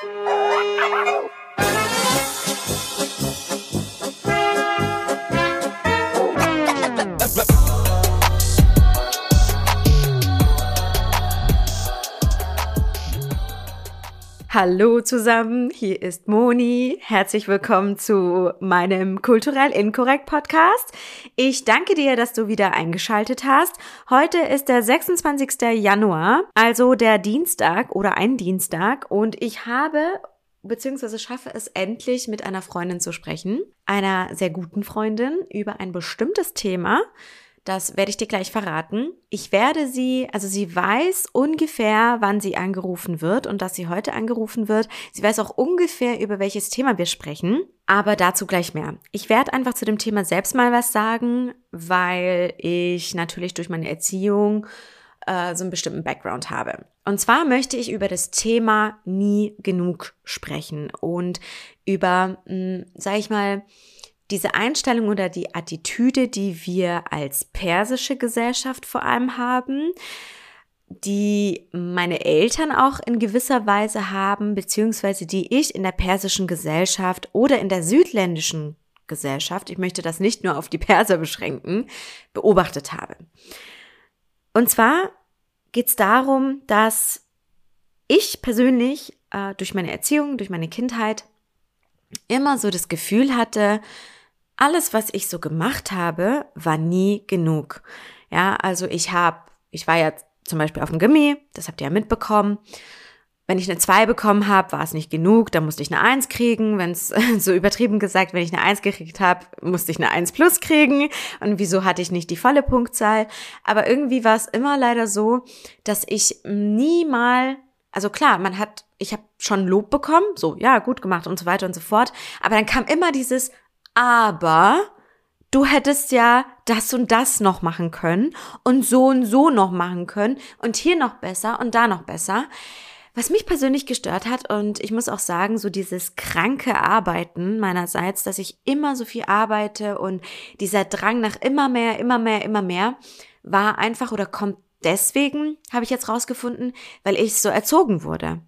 Thank you. Hallo zusammen, hier ist Moni. Herzlich willkommen zu meinem Kulturell Inkorrekt Podcast. Ich danke dir, dass du wieder eingeschaltet hast. Heute ist der 26. Januar, also der Dienstag oder ein Dienstag und ich habe beziehungsweise schaffe es endlich mit einer Freundin zu sprechen, einer sehr guten Freundin über ein bestimmtes Thema, das werde ich dir gleich verraten. Ich werde sie, also sie weiß ungefähr, wann sie angerufen wird und dass sie heute angerufen wird. Sie weiß auch ungefähr, über welches Thema wir sprechen. Aber dazu gleich mehr. Ich werde einfach zu dem Thema selbst mal was sagen, weil ich natürlich durch meine Erziehung äh, so einen bestimmten Background habe. Und zwar möchte ich über das Thema nie genug sprechen und über, mh, sag ich mal, diese Einstellung oder die Attitüde, die wir als persische Gesellschaft vor allem haben, die meine Eltern auch in gewisser Weise haben, beziehungsweise die ich in der persischen Gesellschaft oder in der südländischen Gesellschaft, ich möchte das nicht nur auf die Perser beschränken, beobachtet habe. Und zwar geht es darum, dass ich persönlich äh, durch meine Erziehung, durch meine Kindheit immer so das Gefühl hatte, alles, was ich so gemacht habe, war nie genug. Ja, also ich habe, ich war ja zum Beispiel auf dem Gimmi, das habt ihr ja mitbekommen. Wenn ich eine 2 bekommen habe, war es nicht genug, dann musste ich eine 1 kriegen. Wenn es so übertrieben gesagt, wenn ich eine 1 gekriegt habe, musste ich eine 1 plus kriegen. Und wieso hatte ich nicht die volle Punktzahl? Aber irgendwie war es immer leider so, dass ich nie mal, also klar, man hat, ich habe schon Lob bekommen, so, ja, gut gemacht und so weiter und so fort. Aber dann kam immer dieses, aber du hättest ja das und das noch machen können und so und so noch machen können und hier noch besser und da noch besser. Was mich persönlich gestört hat und ich muss auch sagen, so dieses kranke Arbeiten meinerseits, dass ich immer so viel arbeite und dieser Drang nach immer mehr, immer mehr, immer mehr, war einfach oder kommt deswegen, habe ich jetzt rausgefunden, weil ich so erzogen wurde.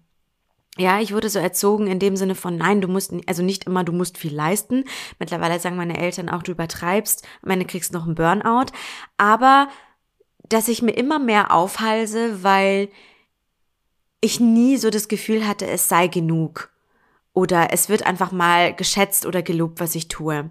Ja, ich wurde so erzogen in dem Sinne von, nein, du musst, also nicht immer, du musst viel leisten. Mittlerweile sagen meine Eltern auch, du übertreibst, am Ende kriegst noch einen Burnout. Aber, dass ich mir immer mehr aufhalse, weil ich nie so das Gefühl hatte, es sei genug. Oder es wird einfach mal geschätzt oder gelobt, was ich tue.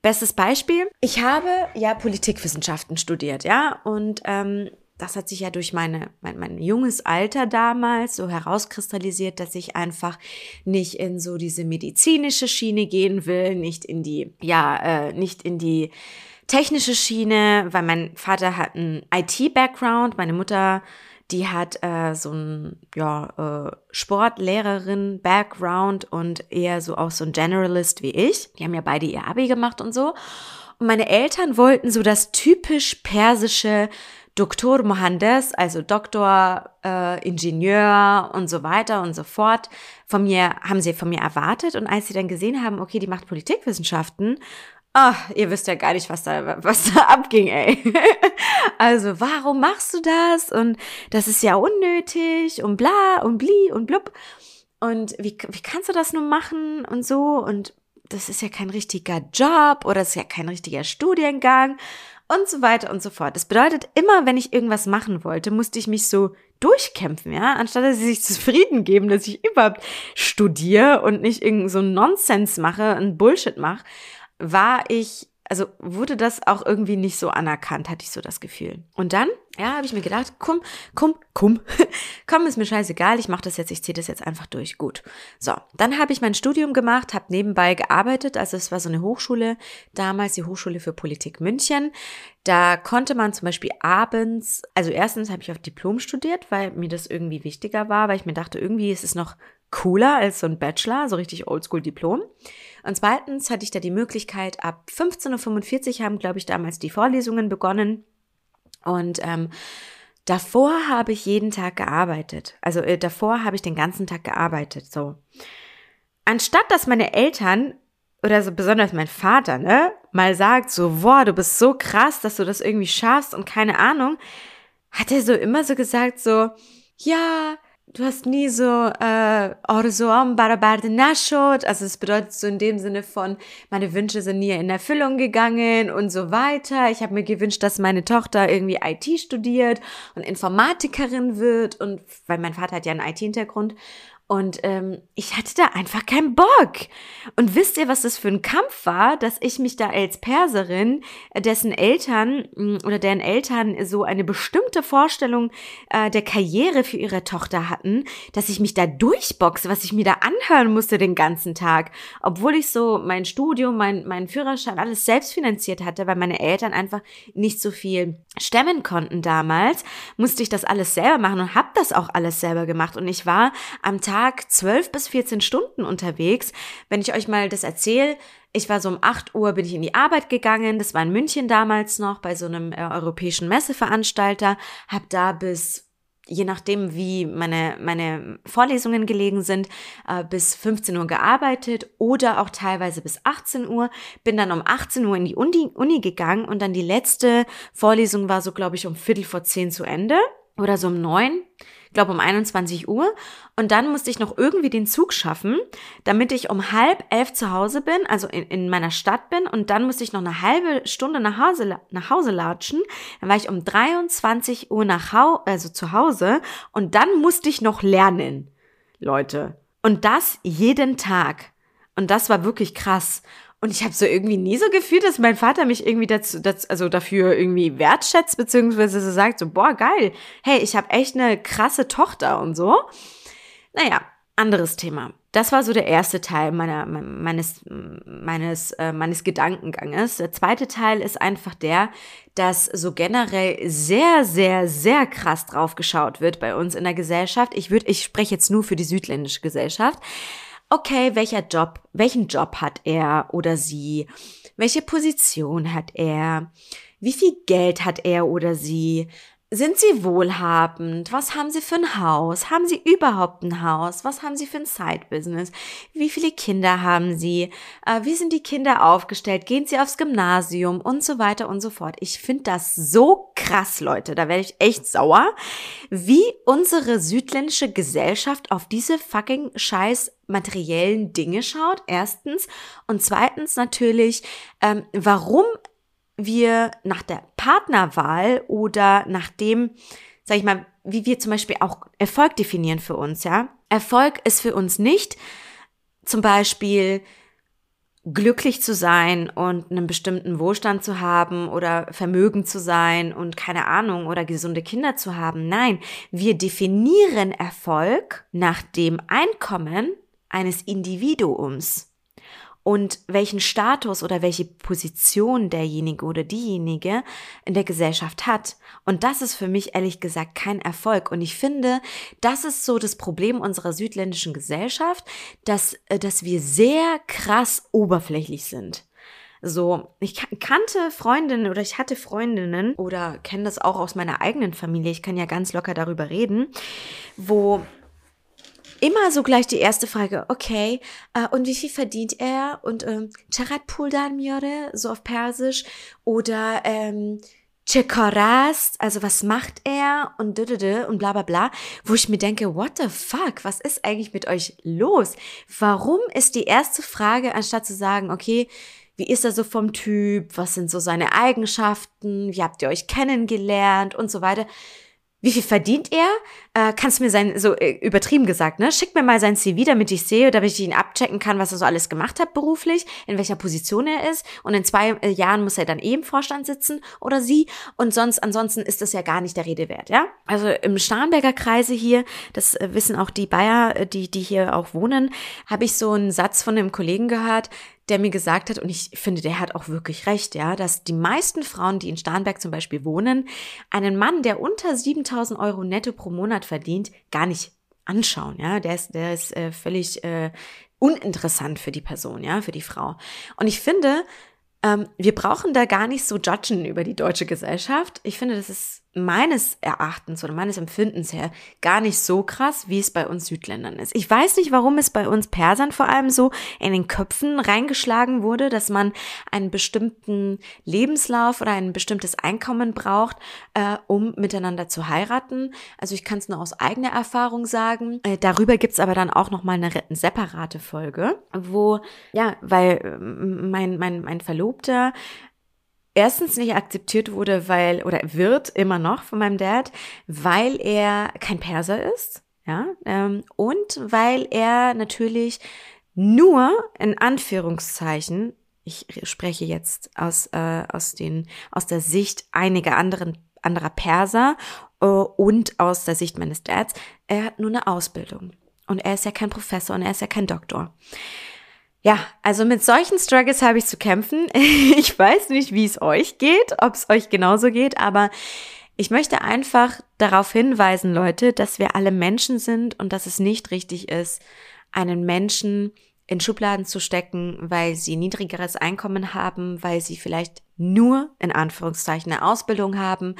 Bestes Beispiel, ich habe ja Politikwissenschaften studiert, ja, und ähm, das hat sich ja durch meine, mein, mein junges Alter damals so herauskristallisiert, dass ich einfach nicht in so diese medizinische Schiene gehen will, nicht in die, ja, äh, nicht in die technische Schiene, weil mein Vater hat einen IT-Background, meine Mutter, die hat äh, so ein ja, äh, Sportlehrerin-Background und eher so auch so ein Generalist wie ich. Die haben ja beide ihr Abi gemacht und so. Und meine Eltern wollten so das typisch persische Doktor Mohandes, also Doktor, äh, Ingenieur und so weiter und so fort, von mir, haben sie von mir erwartet. Und als sie dann gesehen haben, okay, die macht Politikwissenschaften, ach, ihr wisst ja gar nicht, was da, was da abging, ey. also, warum machst du das? Und das ist ja unnötig und bla und bli und blub. Und wie, wie kannst du das nur machen und so? Und das ist ja kein richtiger Job oder ist ja kein richtiger Studiengang und so weiter und so fort. Das bedeutet, immer wenn ich irgendwas machen wollte, musste ich mich so durchkämpfen, ja, anstatt dass sie sich zufrieden geben, dass ich überhaupt studiere und nicht irgend so Nonsens mache, ein Bullshit mache, war ich also wurde das auch irgendwie nicht so anerkannt, hatte ich so das Gefühl. Und dann, ja, habe ich mir gedacht, komm, komm, komm, komm, ist mir scheißegal, ich mache das jetzt, ich ziehe das jetzt einfach durch. Gut. So, dann habe ich mein Studium gemacht, habe nebenbei gearbeitet, also es war so eine Hochschule, damals die Hochschule für Politik München. Da konnte man zum Beispiel abends, also erstens habe ich auf Diplom studiert, weil mir das irgendwie wichtiger war, weil ich mir dachte, irgendwie ist es noch cooler als so ein Bachelor, so richtig Oldschool-Diplom. Und zweitens hatte ich da die Möglichkeit, ab 15.45 Uhr haben, glaube ich, damals die Vorlesungen begonnen. Und ähm, davor habe ich jeden Tag gearbeitet. Also äh, davor habe ich den ganzen Tag gearbeitet. So. Anstatt dass meine Eltern oder so besonders mein Vater, ne, mal sagt so, boah, du bist so krass, dass du das irgendwie schaffst und keine Ahnung, hat er so immer so gesagt so, ja, du hast nie so äh, Orzoam Barabarde Nashot, also es bedeutet so in dem Sinne von, meine Wünsche sind nie in Erfüllung gegangen und so weiter. Ich habe mir gewünscht, dass meine Tochter irgendwie IT studiert und Informatikerin wird und weil mein Vater hat ja einen IT-Hintergrund und ähm, ich hatte da einfach keinen Bock. Und wisst ihr, was das für ein Kampf war, dass ich mich da als Perserin, äh, dessen Eltern mm, oder deren Eltern so eine bestimmte Vorstellung äh, der Karriere für ihre Tochter hatten, dass ich mich da durchboxe, was ich mir da anhören musste den ganzen Tag. Obwohl ich so mein Studium, mein, mein Führerschein, alles selbst finanziert hatte, weil meine Eltern einfach nicht so viel stemmen konnten damals, musste ich das alles selber machen und habe das auch alles selber gemacht. Und ich war am Tag Tag 12 bis 14 Stunden unterwegs. Wenn ich euch mal das erzähle, ich war so um 8 Uhr bin ich in die Arbeit gegangen, das war in München damals noch bei so einem äh, europäischen Messeveranstalter, habe da bis je nachdem, wie meine, meine Vorlesungen gelegen sind, äh, bis 15 Uhr gearbeitet oder auch teilweise bis 18 Uhr. Bin dann um 18 Uhr in die Uni, Uni gegangen und dann die letzte Vorlesung war so, glaube ich, um Viertel vor zehn zu Ende oder so um neun glaube um 21 Uhr. Und dann musste ich noch irgendwie den Zug schaffen, damit ich um halb elf zu Hause bin, also in, in meiner Stadt bin. Und dann musste ich noch eine halbe Stunde nach Hause, nach Hause latschen. Dann war ich um 23 Uhr nach Hause, also zu Hause. Und dann musste ich noch lernen, Leute. Und das jeden Tag. Und das war wirklich krass. Und ich habe so irgendwie nie so gefühlt, dass mein Vater mich irgendwie dazu, dazu, also dafür irgendwie wertschätzt, beziehungsweise so sagt, so, boah, geil, hey, ich habe echt eine krasse Tochter und so. Naja, anderes Thema. Das war so der erste Teil meiner, meines, meines, äh, meines Gedankenganges. Der zweite Teil ist einfach der, dass so generell sehr, sehr, sehr krass drauf geschaut wird bei uns in der Gesellschaft. Ich würde, ich spreche jetzt nur für die südländische Gesellschaft okay, welcher Job, welchen Job hat er oder sie? Welche Position hat er? Wie viel Geld hat er oder sie? Sind Sie wohlhabend? Was haben Sie für ein Haus? Haben Sie überhaupt ein Haus? Was haben Sie für ein Side-Business? Wie viele Kinder haben Sie? Äh, wie sind die Kinder aufgestellt? Gehen Sie aufs Gymnasium? Und so weiter und so fort. Ich finde das so krass, Leute. Da werde ich echt sauer, wie unsere südländische Gesellschaft auf diese fucking scheiß materiellen Dinge schaut. Erstens. Und zweitens natürlich, ähm, warum wir nach der Partnerwahl oder nach dem, sag ich mal, wie wir zum Beispiel auch Erfolg definieren für uns, ja. Erfolg ist für uns nicht zum Beispiel glücklich zu sein und einen bestimmten Wohlstand zu haben oder Vermögen zu sein und keine Ahnung oder gesunde Kinder zu haben. Nein, wir definieren Erfolg nach dem Einkommen eines Individuums und welchen Status oder welche Position derjenige oder diejenige in der Gesellschaft hat. Und das ist für mich ehrlich gesagt kein Erfolg. Und ich finde, das ist so das Problem unserer südländischen Gesellschaft, dass, äh, dass wir sehr krass oberflächlich sind. So, ich kannte Freundinnen oder ich hatte Freundinnen oder kenne das auch aus meiner eigenen Familie, ich kann ja ganz locker darüber reden, wo immer so gleich die erste Frage, okay, äh, und wie viel verdient er? Und ähm, Charat Puldan Miore, so auf Persisch, oder ähm, Chekorast, also was macht er? Und und bla bla bla, wo ich mir denke, what the fuck, was ist eigentlich mit euch los? Warum ist die erste Frage, anstatt zu sagen, okay, wie ist er so vom Typ, was sind so seine Eigenschaften, wie habt ihr euch kennengelernt? Und so weiter, wie viel verdient er? Äh, kannst du mir sein, so äh, übertrieben gesagt, ne? Schick mir mal sein CV, damit ich sehe, damit ich ihn abchecken kann, was er so alles gemacht hat beruflich, in welcher Position er ist. Und in zwei äh, Jahren muss er dann eben im Vorstand sitzen oder sie. Und sonst, ansonsten ist das ja gar nicht der Rede wert, ja? Also im Starnberger Kreise hier, das äh, wissen auch die Bayer, äh, die, die hier auch wohnen, habe ich so einen Satz von einem Kollegen gehört, der mir gesagt hat, und ich finde, der hat auch wirklich recht, ja, dass die meisten Frauen, die in Starnberg zum Beispiel wohnen, einen Mann, der unter 7000 Euro netto pro Monat verdient, gar nicht anschauen, ja, der ist, der ist äh, völlig äh, uninteressant für die Person, ja, für die Frau. Und ich finde, ähm, wir brauchen da gar nicht so judgen über die deutsche Gesellschaft. Ich finde, das ist meines Erachtens oder meines Empfindens her gar nicht so krass, wie es bei uns Südländern ist. Ich weiß nicht, warum es bei uns Persern vor allem so in den Köpfen reingeschlagen wurde, dass man einen bestimmten Lebenslauf oder ein bestimmtes Einkommen braucht, äh, um miteinander zu heiraten. Also ich kann es nur aus eigener Erfahrung sagen. Äh, darüber gibt's aber dann auch nochmal eine, separate Folge, wo, ja, weil äh, mein, mein, mein Verlobter erstens nicht akzeptiert wurde, weil, oder wird immer noch von meinem Dad, weil er kein Perser ist, ja, ähm, und weil er natürlich nur in Anführungszeichen, ich spreche jetzt aus, äh, aus, den, aus der Sicht einiger anderen, anderer Perser äh, und aus der Sicht meines Dads, er hat nur eine Ausbildung. Und er ist ja kein Professor und er ist ja kein Doktor. Ja, also mit solchen Struggles habe ich zu kämpfen. Ich weiß nicht, wie es euch geht, ob es euch genauso geht, aber ich möchte einfach darauf hinweisen, Leute, dass wir alle Menschen sind und dass es nicht richtig ist, einen Menschen in Schubladen zu stecken, weil sie niedrigeres Einkommen haben, weil sie vielleicht nur in Anführungszeichen eine Ausbildung haben,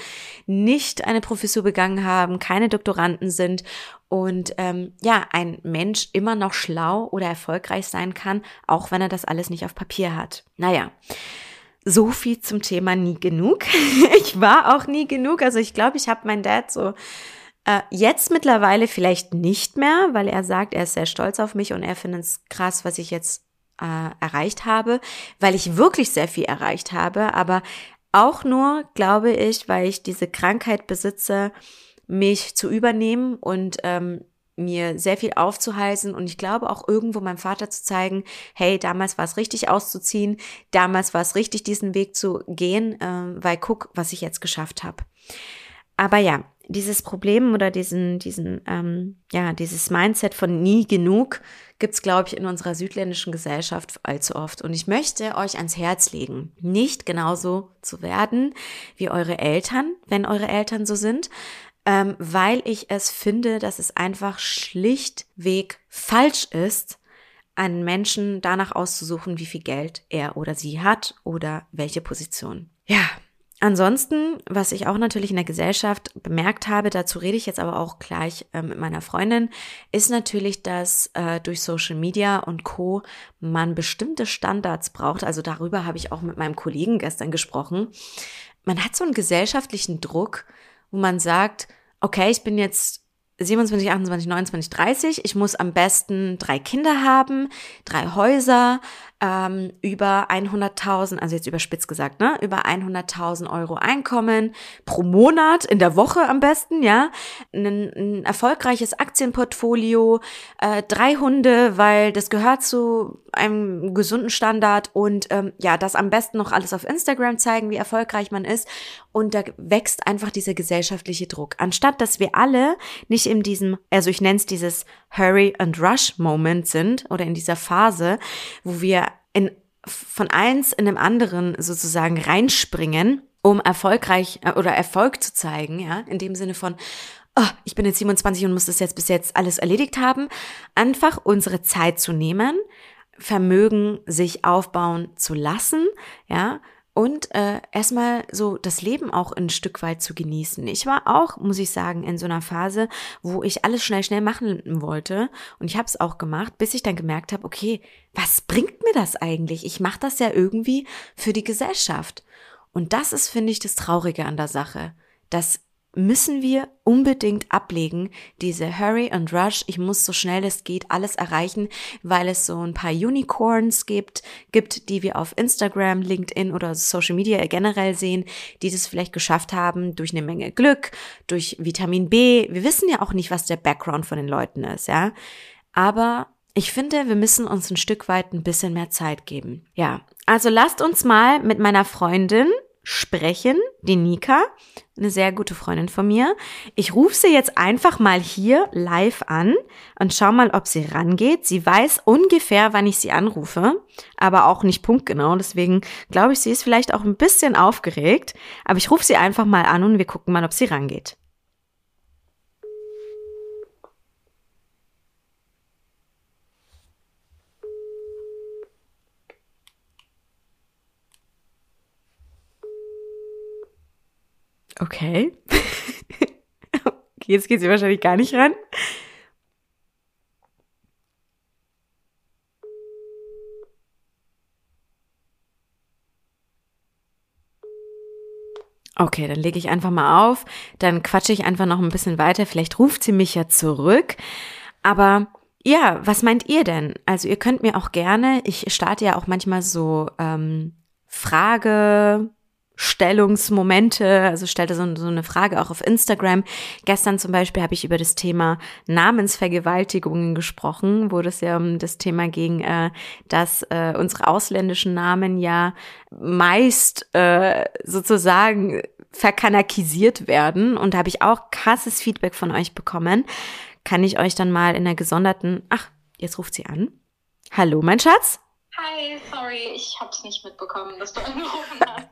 nicht eine Professur begangen haben, keine Doktoranden sind und ähm, ja, ein Mensch immer noch schlau oder erfolgreich sein kann, auch wenn er das alles nicht auf Papier hat. Naja. So viel zum Thema nie genug. ich war auch nie genug. Also ich glaube, ich habe meinen Dad so äh, jetzt mittlerweile vielleicht nicht mehr, weil er sagt, er ist sehr stolz auf mich und er findet es krass, was ich jetzt äh, erreicht habe, weil ich wirklich sehr viel erreicht habe, aber auch nur, glaube ich, weil ich diese Krankheit besitze, mich zu übernehmen und ähm, mir sehr viel aufzuhalsen und ich glaube auch irgendwo meinem Vater zu zeigen, hey, damals war es richtig auszuziehen, damals war es richtig, diesen Weg zu gehen, äh, weil guck, was ich jetzt geschafft habe. Aber ja, dieses Problem oder diesen, diesen, ähm, ja, dieses Mindset von nie genug gibt's, glaube ich, in unserer südländischen Gesellschaft allzu oft. Und ich möchte euch ans Herz legen, nicht genauso zu werden wie eure Eltern, wenn eure Eltern so sind, ähm, weil ich es finde, dass es einfach schlichtweg falsch ist, einen Menschen danach auszusuchen, wie viel Geld er oder sie hat oder welche Position. Ja, Ansonsten, was ich auch natürlich in der Gesellschaft bemerkt habe, dazu rede ich jetzt aber auch gleich äh, mit meiner Freundin, ist natürlich, dass äh, durch Social Media und Co man bestimmte Standards braucht. Also darüber habe ich auch mit meinem Kollegen gestern gesprochen. Man hat so einen gesellschaftlichen Druck, wo man sagt, okay, ich bin jetzt 27, 28, 29, 30. Ich muss am besten drei Kinder haben, drei Häuser, ähm, über 100.000, also jetzt überspitzt gesagt, ne, über 100.000 Euro Einkommen pro Monat, in der Woche am besten, ja, ein, ein erfolgreiches Aktienportfolio, äh, drei Hunde, weil das gehört zu einem gesunden Standard und ähm, ja, das am besten noch alles auf Instagram zeigen, wie erfolgreich man ist und da wächst einfach dieser gesellschaftliche Druck. Anstatt dass wir alle nicht in diesem, also ich nenne es dieses Hurry and Rush Moment sind oder in dieser Phase, wo wir in, von eins in dem anderen sozusagen reinspringen, um erfolgreich äh, oder Erfolg zu zeigen, ja, in dem Sinne von, oh, ich bin jetzt 27 und muss das jetzt bis jetzt alles erledigt haben, einfach unsere Zeit zu nehmen, Vermögen sich aufbauen zu lassen, ja, und äh, erstmal so das Leben auch ein Stück weit zu genießen. Ich war auch, muss ich sagen, in so einer Phase, wo ich alles schnell, schnell machen wollte und ich habe es auch gemacht, bis ich dann gemerkt habe, okay, was bringt mir das eigentlich? Ich mache das ja irgendwie für die Gesellschaft. Und das ist, finde ich, das Traurige an der Sache, dass müssen wir unbedingt ablegen, diese Hurry and Rush, ich muss so schnell es geht alles erreichen, weil es so ein paar Unicorns gibt, gibt, die wir auf Instagram, LinkedIn oder Social Media generell sehen, die das vielleicht geschafft haben durch eine Menge Glück, durch Vitamin B. Wir wissen ja auch nicht, was der Background von den Leuten ist, ja. Aber ich finde, wir müssen uns ein Stück weit ein bisschen mehr Zeit geben. Ja. Also lasst uns mal mit meiner Freundin sprechen, die Nika, eine sehr gute Freundin von mir. Ich rufe sie jetzt einfach mal hier live an und schau mal, ob sie rangeht. Sie weiß ungefähr, wann ich sie anrufe, aber auch nicht punktgenau. Deswegen glaube ich, sie ist vielleicht auch ein bisschen aufgeregt. Aber ich rufe sie einfach mal an und wir gucken mal, ob sie rangeht. Okay. Jetzt geht sie wahrscheinlich gar nicht ran. Okay, dann lege ich einfach mal auf, dann quatsche ich einfach noch ein bisschen weiter, vielleicht ruft sie mich ja zurück. Aber ja, was meint ihr denn? Also ihr könnt mir auch gerne, ich starte ja auch manchmal so ähm, Frage, Stellungsmomente, also stellte so, so, eine Frage auch auf Instagram. Gestern zum Beispiel habe ich über das Thema Namensvergewaltigungen gesprochen, wo das ja um das Thema ging, äh, dass äh, unsere ausländischen Namen ja meist äh, sozusagen verkanakisiert werden. Und da habe ich auch krasses Feedback von euch bekommen. Kann ich euch dann mal in der gesonderten, ach, jetzt ruft sie an. Hallo, mein Schatz. Hi, sorry, ich hab's nicht mitbekommen, dass du angerufen hast.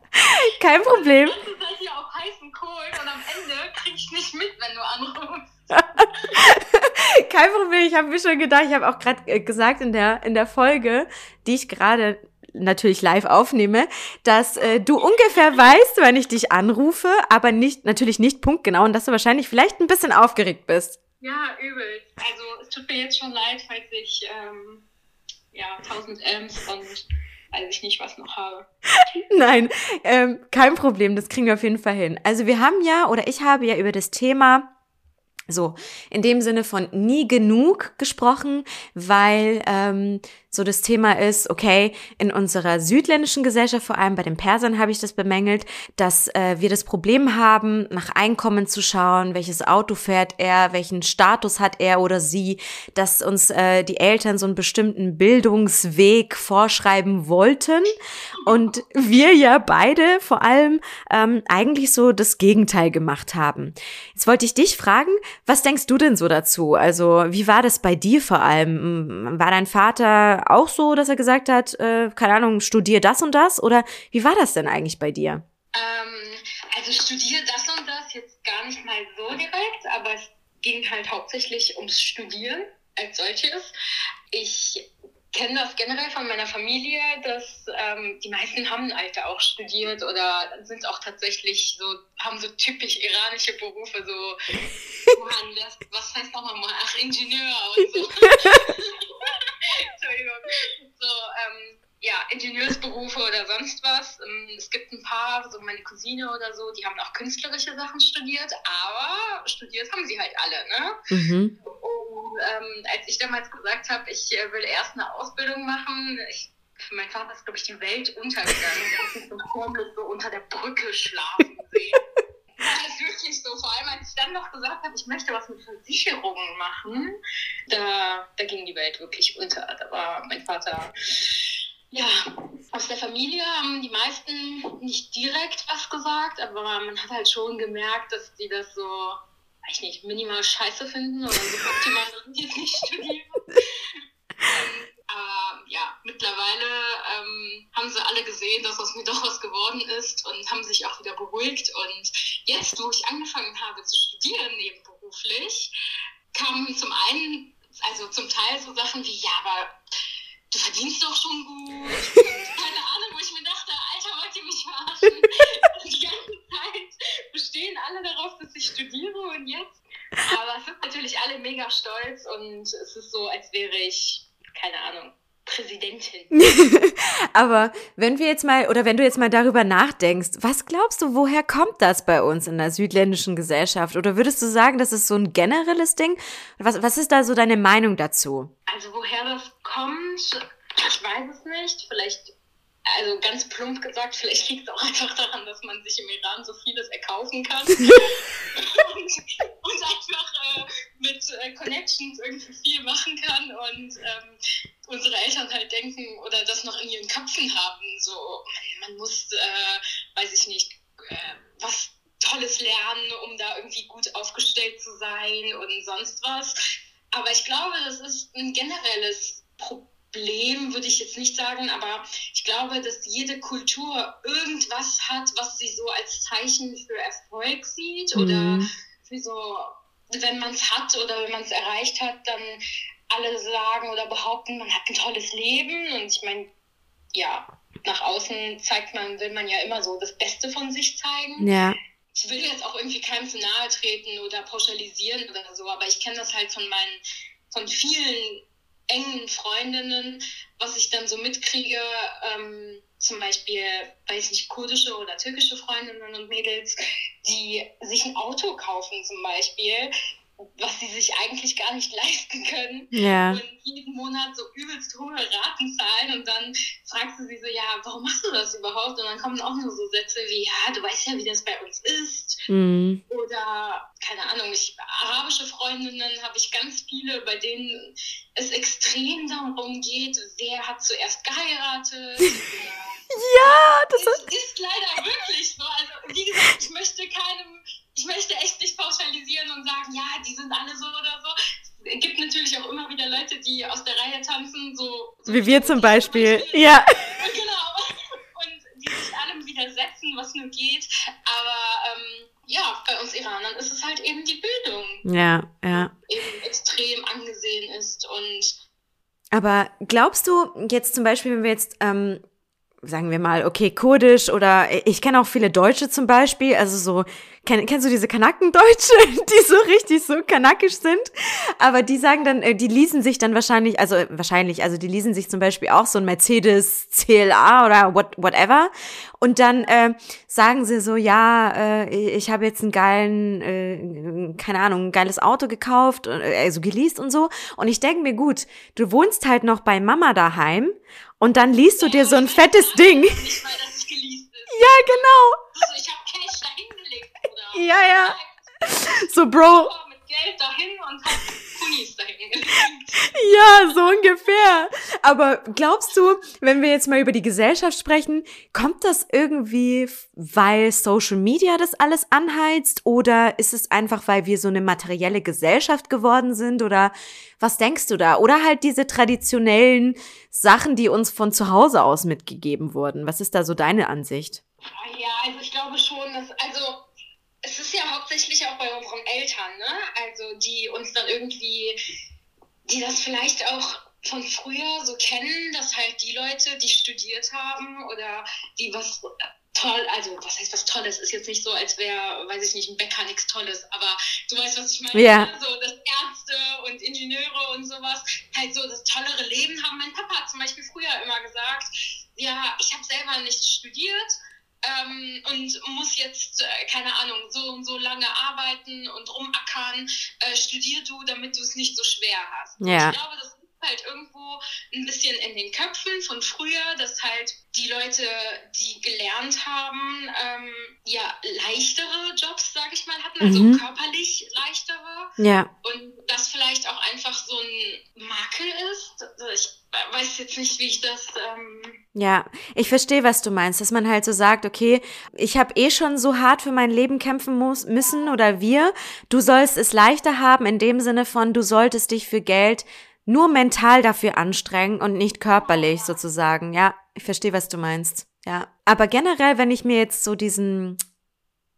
Kein Problem. Du bist hier auf heißen Kohlen und am Ende krieg ich nicht mit, wenn du anrufst. Kein Problem, ich habe mir schon gedacht, ich habe auch gerade äh, gesagt in der, in der Folge, die ich gerade natürlich live aufnehme, dass äh, du ungefähr weißt, wann ich dich anrufe, aber nicht natürlich nicht punktgenau und dass du wahrscheinlich vielleicht ein bisschen aufgeregt bist. Ja, übel. Also es tut mir jetzt schon leid, falls ich ähm, ja, 1000 Amps und weiß ich nicht, was noch habe. Nein, ähm, kein Problem, das kriegen wir auf jeden Fall hin. Also wir haben ja, oder ich habe ja über das Thema so, in dem Sinne von nie genug gesprochen, weil ähm, so das Thema ist, okay, in unserer südländischen Gesellschaft, vor allem bei den Persern habe ich das bemängelt, dass äh, wir das Problem haben, nach Einkommen zu schauen, welches Auto fährt er, welchen Status hat er oder sie, dass uns äh, die Eltern so einen bestimmten Bildungsweg vorschreiben wollten und wir ja beide vor allem ähm, eigentlich so das Gegenteil gemacht haben. Jetzt wollte ich dich fragen, was denkst du denn so dazu? Also wie war das bei dir vor allem? War dein Vater auch so, dass er gesagt hat, äh, keine Ahnung, studier das und das? Oder wie war das denn eigentlich bei dir? Ähm, also studier das und das jetzt gar nicht mal so direkt, aber es ging halt hauptsächlich ums Studieren als solches. Ich kenne das generell von meiner Familie, dass ähm, die meisten haben halt auch studiert oder sind auch tatsächlich so, haben so typisch iranische Berufe, so, was heißt nochmal, ach, Ingenieur und so. Entschuldigung. So, ähm, ja, Ingenieursberufe oder sonst was. Ähm, es gibt ein paar, so meine Cousine oder so, die haben auch künstlerische Sachen studiert, aber studiert haben sie halt alle, ne? Mhm. Und ähm, als ich damals gesagt habe, ich äh, will erst eine Ausbildung machen, ich, mein Vater ist, glaube ich, die Welt untergegangen. Hat mich so so unter der Brücke schlafen sehen. Das ist wirklich so. Vor allem, als ich dann noch gesagt habe, ich möchte was mit Versicherungen machen, da, da ging die Welt wirklich unter. Da war mein Vater ja, aus der Familie haben die meisten nicht direkt was gesagt, aber man hat halt schon gemerkt, dass die das so, weiß ich nicht, minimal scheiße finden oder so optimal jetzt nicht studieren. ähm, aber ja, mittlerweile ähm, haben sie alle gesehen, dass aus mir doch was geworden ist und haben sich auch wieder beruhigt. Und jetzt, wo ich angefangen habe zu studieren, nebenberuflich, kamen zum einen, also zum Teil so Sachen wie, ja, aber du verdienst doch schon gut. Keine Ahnung, wo ich mir dachte, Alter, wollt ihr mich verarschen? Die ganze Zeit bestehen alle darauf, dass ich studiere und jetzt. Aber es sind natürlich alle mega stolz und es ist so, als wäre ich, keine Ahnung, Präsidentin. Aber wenn wir jetzt mal, oder wenn du jetzt mal darüber nachdenkst, was glaubst du, woher kommt das bei uns in der südländischen Gesellschaft? Oder würdest du sagen, das ist so ein generelles Ding? Was, was ist da so deine Meinung dazu? Also woher das kommt, ich weiß es nicht. Vielleicht also ganz plump gesagt, vielleicht liegt es auch einfach daran, dass man sich im Iran so vieles erkaufen kann und, und, einfach äh, mit äh, Connections irgendwie viel machen kann und ähm, unsere Eltern halt denken oder das noch in ihren Köpfen haben, so man muss, äh, weiß ich nicht, äh, was Tolles lernen, um da irgendwie gut aufgestellt zu sein und sonst was. Aber ich glaube, das ist ein generelles Problem würde ich jetzt nicht sagen, aber glaube, dass jede Kultur irgendwas hat, was sie so als Zeichen für Erfolg sieht mhm. oder für so, wenn man es hat oder wenn man es erreicht hat, dann alle sagen oder behaupten, man hat ein tolles Leben und ich meine, ja, nach außen zeigt man, will man ja immer so das Beste von sich zeigen. Ja. ich will jetzt auch irgendwie keinem zu nahe treten oder pauschalisieren oder so, aber ich kenne das halt von meinen, von vielen engen Freundinnen, was ich dann so mitkriege, ähm, zum Beispiel, weiß nicht, kurdische oder türkische Freundinnen und Mädels, die sich ein Auto kaufen zum Beispiel, was sie sich eigentlich gar nicht leisten können. Ja. Und jeden Monat so übelst hohe Raten zahlen und dann fragst du sie so, ja, warum machst du das überhaupt? Und dann kommen auch nur so Sätze wie, ja, du weißt ja, wie das bei uns ist. Mhm. Oder, keine Ahnung, ich, arabische Freundinnen habe ich ganz viele, bei denen es extrem darum geht, wer hat zuerst geheiratet. Ja, das ist, ist leider wirklich so. Also, wie gesagt, ich möchte keinem ich möchte echt nicht pauschalisieren und sagen, ja, die sind alle so oder so. Es gibt natürlich auch immer wieder Leute, die aus der Reihe tanzen, so. so Wie wir zum Beispiel. Beispiel. Ja. Genau. Und die sich allem widersetzen, was nur geht. Aber ähm, ja, bei uns Iranern ist es halt eben die Bildung. Ja, ja. Eben extrem angesehen ist und. Aber glaubst du jetzt zum Beispiel, wenn wir jetzt ähm, sagen wir mal, okay, kurdisch oder ich kenne auch viele Deutsche zum Beispiel, also so, kenn, kennst du diese Kanackendeutsche, die so richtig so kanakisch sind? Aber die sagen dann, äh, die leasen sich dann wahrscheinlich, also wahrscheinlich, also die leasen sich zum Beispiel auch so ein Mercedes CLA oder what, whatever und dann äh, sagen sie so, ja, äh, ich habe jetzt einen geilen, äh, keine Ahnung, ein geiles Auto gekauft, äh, also geleast und so und ich denke mir, gut, du wohnst halt noch bei Mama daheim und dann liest du dir so ein fettes Ding. Nicht mal, dass ich ist. Ja, genau. Also ich habe Cash da hingelegt. Ja, ja. So, Bro. Mit Geld dahin und dahin gelegt. Ja, so ungefähr. Aber glaubst du, wenn wir jetzt mal über die Gesellschaft sprechen, kommt das irgendwie, weil Social Media das alles anheizt? Oder ist es einfach, weil wir so eine materielle Gesellschaft geworden sind? Oder was denkst du da? Oder halt diese traditionellen Sachen, die uns von zu Hause aus mitgegeben wurden. Was ist da so deine Ansicht? Ja, also ich glaube schon, dass, also es ist ja hauptsächlich auch bei unseren Eltern, ne? Also die uns dann irgendwie die das vielleicht auch von früher so kennen, dass halt die Leute, die studiert haben oder die was toll, also was heißt was Tolles, ist jetzt nicht so, als wäre, weiß ich nicht, ein Bäcker nichts Tolles, aber du weißt, was ich meine, ja. Ne? so, dass Ärzte und Ingenieure und sowas halt so das tollere Leben haben. Mein Papa hat zum Beispiel früher immer gesagt, ja, ich habe selber nicht studiert, ähm, und muss jetzt, äh, keine Ahnung, so und so lange arbeiten und rumackern, äh, studier du, damit du es nicht so schwer hast. Ja. Ich glaube, das halt irgendwo ein bisschen in den Köpfen von früher, dass halt die Leute, die gelernt haben, ähm, ja, leichtere Jobs, sage ich mal, hatten, also mhm. körperlich leichtere. Ja. Und das vielleicht auch einfach so ein Makel ist. Also ich weiß jetzt nicht, wie ich das. Ähm ja, ich verstehe, was du meinst, dass man halt so sagt, okay, ich habe eh schon so hart für mein Leben kämpfen muss, müssen oder wir, du sollst es leichter haben in dem Sinne von, du solltest dich für Geld nur mental dafür anstrengen und nicht körperlich sozusagen. Ja, ich verstehe, was du meinst. Ja, aber generell, wenn ich mir jetzt so diesen,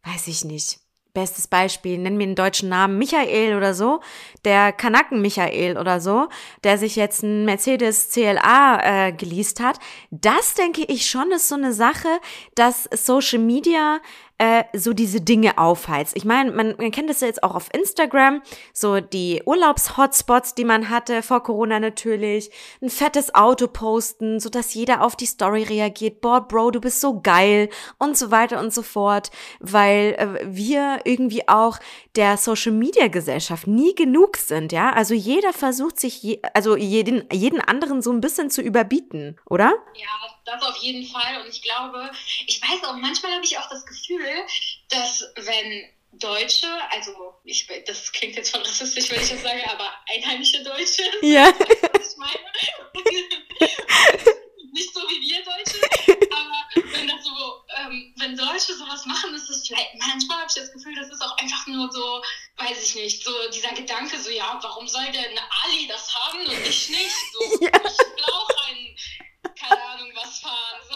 weiß ich nicht, bestes Beispiel, nenn mir einen deutschen Namen, Michael oder so, der Kanaken Michael oder so, der sich jetzt ein Mercedes CLA äh, geleast hat, das denke ich schon ist so eine Sache, dass Social Media äh, so diese Dinge aufheizt. Ich meine, man, man kennt das ja jetzt auch auf Instagram, so die Urlaubs-Hotspots, die man hatte vor Corona natürlich, ein fettes Auto posten, so dass jeder auf die Story reagiert, boah, Bro, du bist so geil und so weiter und so fort, weil äh, wir irgendwie auch der Social-Media-Gesellschaft nie genug sind, ja? Also jeder versucht sich, je, also jeden, jeden anderen so ein bisschen zu überbieten, oder? Ja, das auf jeden Fall. Und ich glaube, ich weiß auch, manchmal habe ich auch das Gefühl, dass wenn Deutsche, also ich, das klingt jetzt voll rassistisch, wenn ich das sage, aber einheimische Deutsche, ja. was ich meine. Nicht so wie wir Deutsche, aber wenn das so, ähm, wenn Deutsche sowas machen, ist es vielleicht, manchmal habe ich das Gefühl, das ist auch einfach nur so, weiß ich nicht, so dieser Gedanke, so ja, warum soll denn Ali das haben und ich nicht? So, ja. ich will auch einen keine Ahnung, was fahren. So.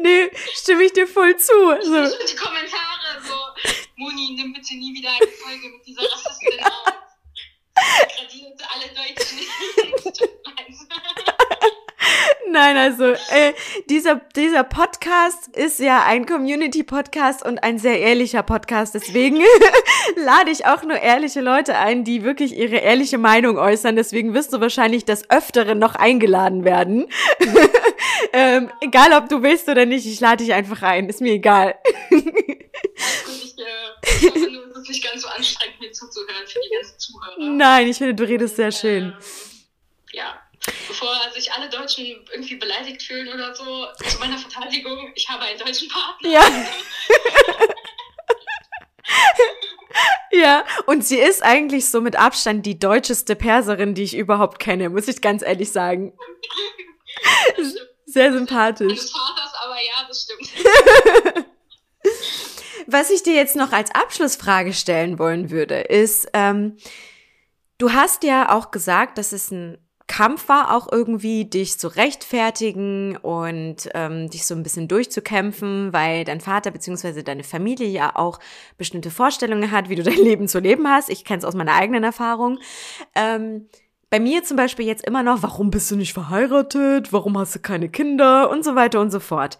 nee, stimme ich dir voll zu. So. Die Kommentare so, Moni, nimm bitte nie wieder eine Folge mit dieser Rassistin auf. Gradierte alle Deutschen. Nein, also äh, dieser, dieser Podcast ist ja ein Community-Podcast und ein sehr ehrlicher Podcast. Deswegen lade ich auch nur ehrliche Leute ein, die wirklich ihre ehrliche Meinung äußern. Deswegen wirst du wahrscheinlich das Öfteren noch eingeladen werden. ähm, egal, ob du willst oder nicht, ich lade dich einfach ein. Ist mir egal. ich, äh, ich hoffe nur, es ist nicht ganz so anstrengend, mir zuzuhören für die ganzen Zuhörer. Nein, ich finde, du redest sehr schön. Ähm, ja, bevor sich alle Deutschen irgendwie beleidigt fühlen oder so, zu meiner Verteidigung, ich habe einen deutschen Partner. Ja. ja, und sie ist eigentlich so mit Abstand die deutscheste Perserin, die ich überhaupt kenne, muss ich ganz ehrlich sagen. Sehr sympathisch. Meines Vaters, aber ja, das stimmt. Was ich dir jetzt noch als Abschlussfrage stellen wollen würde, ist, ähm, du hast ja auch gesagt, dass es ein Kampf war auch irgendwie, dich zu rechtfertigen und ähm, dich so ein bisschen durchzukämpfen, weil dein Vater beziehungsweise deine Familie ja auch bestimmte Vorstellungen hat, wie du dein Leben zu leben hast. Ich kenne es aus meiner eigenen Erfahrung. Ähm, bei mir zum Beispiel jetzt immer noch, warum bist du nicht verheiratet? Warum hast du keine Kinder? Und so weiter und so fort.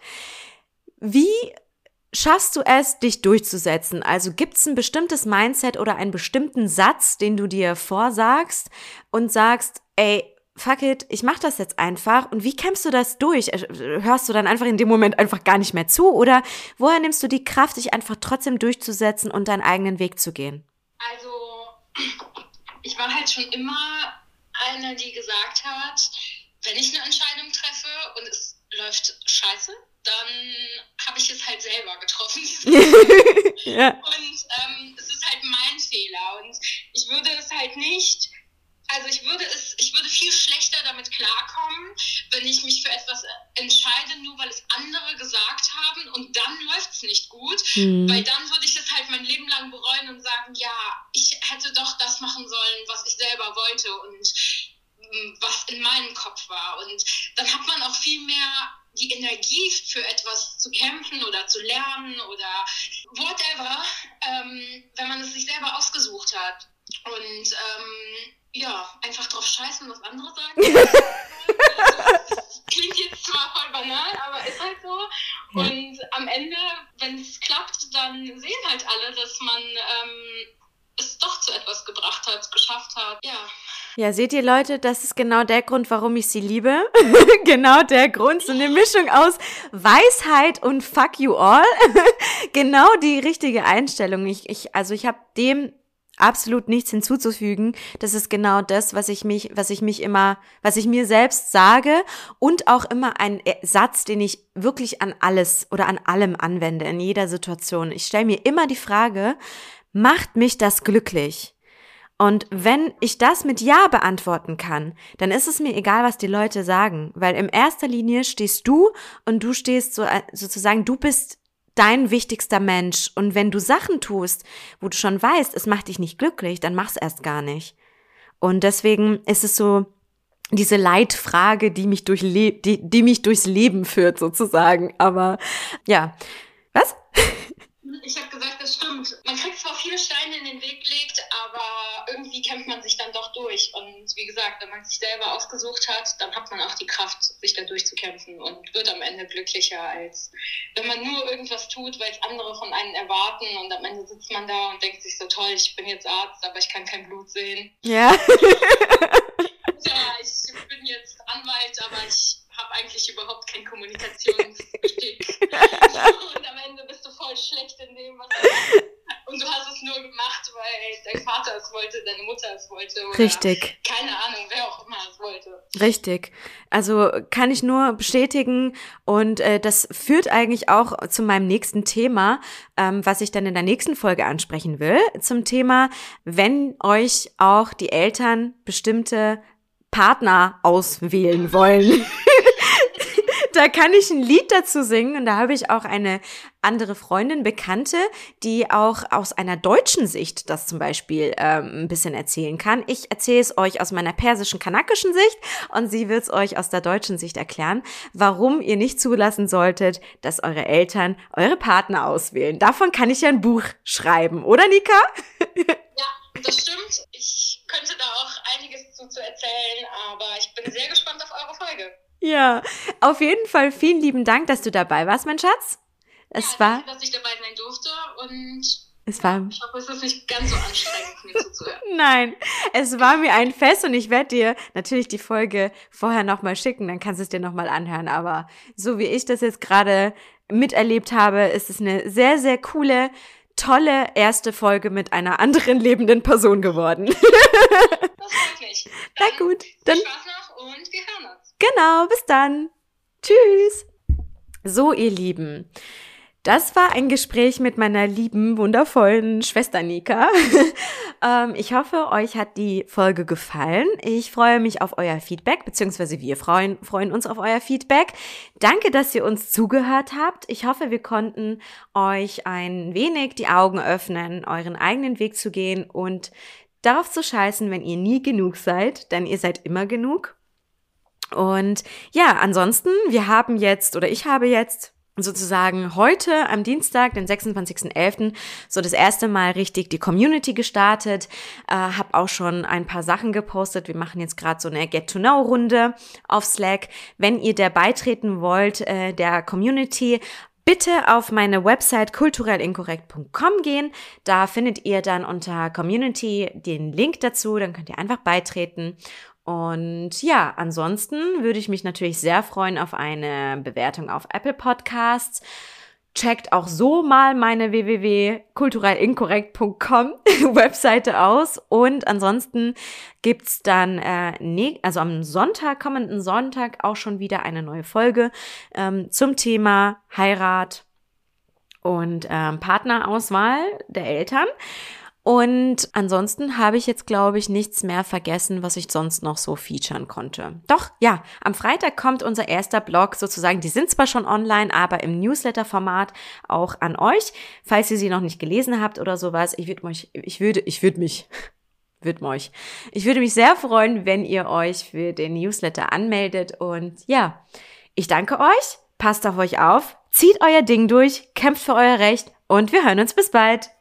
Wie schaffst du es, dich durchzusetzen? Also gibt es ein bestimmtes Mindset oder einen bestimmten Satz, den du dir vorsagst und sagst, ey, fuck it, ich mach das jetzt einfach. Und wie kämpfst du das durch? Äh, hörst du dann einfach in dem Moment einfach gar nicht mehr zu? Oder woher nimmst du die Kraft, dich einfach trotzdem durchzusetzen und deinen eigenen Weg zu gehen? Also, ich war halt schon immer eine, die gesagt hat, wenn ich eine Entscheidung treffe und es läuft scheiße, dann habe ich es halt selber getroffen. ja. Und ähm, es ist halt mein Fehler. Und ich würde es halt nicht also ich würde es, ich würde viel schlechter damit klarkommen, wenn ich mich für etwas entscheide, nur weil es andere gesagt haben und dann läuft es nicht gut, mhm. weil dann würde ich es halt mein Leben lang bereuen und sagen, ja, ich hätte doch das machen sollen, was ich selber wollte und mm, was in meinem Kopf war. Und dann hat man auch viel mehr die Energie für etwas zu kämpfen oder zu lernen oder whatever, ähm, wenn man es sich selber ausgesucht hat. Und ähm, ja, einfach drauf scheißen, was andere sagen. Klingt jetzt zwar voll banal, aber ist halt so. Und am Ende, wenn es klappt, dann sehen halt alle, dass man ähm, es doch zu etwas gebracht hat, geschafft hat. Ja. Ja, seht ihr Leute, das ist genau der Grund, warum ich sie liebe. genau der Grund, so eine Mischung aus Weisheit und Fuck you all. genau die richtige Einstellung. Ich, ich, also ich habe dem absolut nichts hinzuzufügen. Das ist genau das, was ich mich, was ich mich immer, was ich mir selbst sage und auch immer ein Satz, den ich wirklich an alles oder an allem anwende in jeder Situation. Ich stelle mir immer die Frage, macht mich das glücklich? Und wenn ich das mit Ja beantworten kann, dann ist es mir egal, was die Leute sagen, weil in erster Linie stehst du und du stehst so äh, sozusagen, du bist dein wichtigster Mensch. Und wenn du Sachen tust, wo du schon weißt, es macht dich nicht glücklich, dann mach's erst gar nicht. Und deswegen ist es so diese Leitfrage, die mich durch die, die mich durchs Leben führt sozusagen. Aber ja, was? Ich habe gesagt, das stimmt. Man kriegt zwar viele Steine in den Weg gelegt, aber irgendwie kämpft man sich dann doch durch. Und wie gesagt, wenn man sich selber ausgesucht hat, dann hat man auch die Kraft, sich da durchzukämpfen und glücklicher, als wenn man nur irgendwas tut, weil es andere von einem erwarten. Und am Ende sitzt man da und denkt sich so, toll, ich bin jetzt Arzt, aber ich kann kein Blut sehen. Ja. ja, ich bin jetzt Anwalt, aber ich habe eigentlich überhaupt kein Kommunikationsgeschick. und am Ende bist du voll schlecht in dem, was du Und du hast es nur gemacht, weil dein Vater es wollte, deine Mutter es wollte. Richtig. Keine Ahnung, wer auch immer es wollte. Richtig. Also kann ich nur bestätigen. Und äh, das führt eigentlich auch zu meinem nächsten Thema, ähm, was ich dann in der nächsten Folge ansprechen will. Zum Thema, wenn euch auch die Eltern bestimmte Partner auswählen wollen. da kann ich ein Lied dazu singen und da habe ich auch eine andere Freundin, Bekannte, die auch aus einer deutschen Sicht das zum Beispiel ähm, ein bisschen erzählen kann. Ich erzähle es euch aus meiner persischen, kanakischen Sicht und sie wird es euch aus der deutschen Sicht erklären, warum ihr nicht zulassen solltet, dass eure Eltern eure Partner auswählen. Davon kann ich ja ein Buch schreiben, oder Nika? Ja, das stimmt. Ich könnte da auch einiges zu, zu erzählen, aber ich bin sehr gespannt auf eure Folge. Ja, auf jeden Fall vielen lieben Dank, dass du dabei warst, mein Schatz. Es ja, war. Danke, dass ich dabei sein durfte und es war. Ich hoffe, es ist nicht ganz so anstrengend, mir zuzuhören. Nein, es war mir ein Fest und ich werde dir natürlich die Folge vorher nochmal schicken, dann kannst du es dir nochmal anhören. Aber so wie ich das jetzt gerade miterlebt habe, ist es eine sehr, sehr coole, tolle erste Folge mit einer anderen lebenden Person geworden. Das freut mich. Na gut, dann. Spaß noch und wir hören uns. Genau, bis dann. Tschüss. So, ihr Lieben. Das war ein Gespräch mit meiner lieben, wundervollen Schwester Nika. ähm, ich hoffe, euch hat die Folge gefallen. Ich freue mich auf euer Feedback, beziehungsweise wir freuen, freuen uns auf euer Feedback. Danke, dass ihr uns zugehört habt. Ich hoffe, wir konnten euch ein wenig die Augen öffnen, euren eigenen Weg zu gehen und darauf zu scheißen, wenn ihr nie genug seid, denn ihr seid immer genug. Und ja, ansonsten, wir haben jetzt, oder ich habe jetzt sozusagen heute am Dienstag, den 26.11., so das erste Mal richtig die Community gestartet, äh, habe auch schon ein paar Sachen gepostet. Wir machen jetzt gerade so eine Get-to-Know-Runde auf Slack. Wenn ihr der beitreten wollt, äh, der Community, bitte auf meine Website kulturellinkorrekt.com gehen. Da findet ihr dann unter Community den Link dazu, dann könnt ihr einfach beitreten. Und ja, ansonsten würde ich mich natürlich sehr freuen auf eine Bewertung auf Apple Podcasts. Checkt auch so mal meine www.kulturellinkorrekt.com Webseite aus. Und ansonsten gibt's dann, äh, ne, also am Sonntag, kommenden Sonntag, auch schon wieder eine neue Folge ähm, zum Thema Heirat und ähm, Partnerauswahl der Eltern. Und ansonsten habe ich jetzt, glaube ich, nichts mehr vergessen, was ich sonst noch so featuren konnte. Doch, ja, am Freitag kommt unser erster Blog sozusagen. Die sind zwar schon online, aber im Newsletter-Format auch an euch. Falls ihr sie noch nicht gelesen habt oder sowas, ich würde mich, ich würde, ich würde mich, würde euch. Ich würde mich sehr freuen, wenn ihr euch für den Newsletter anmeldet. Und ja, ich danke euch. Passt auf euch auf. Zieht euer Ding durch, kämpft für euer Recht und wir hören uns bis bald.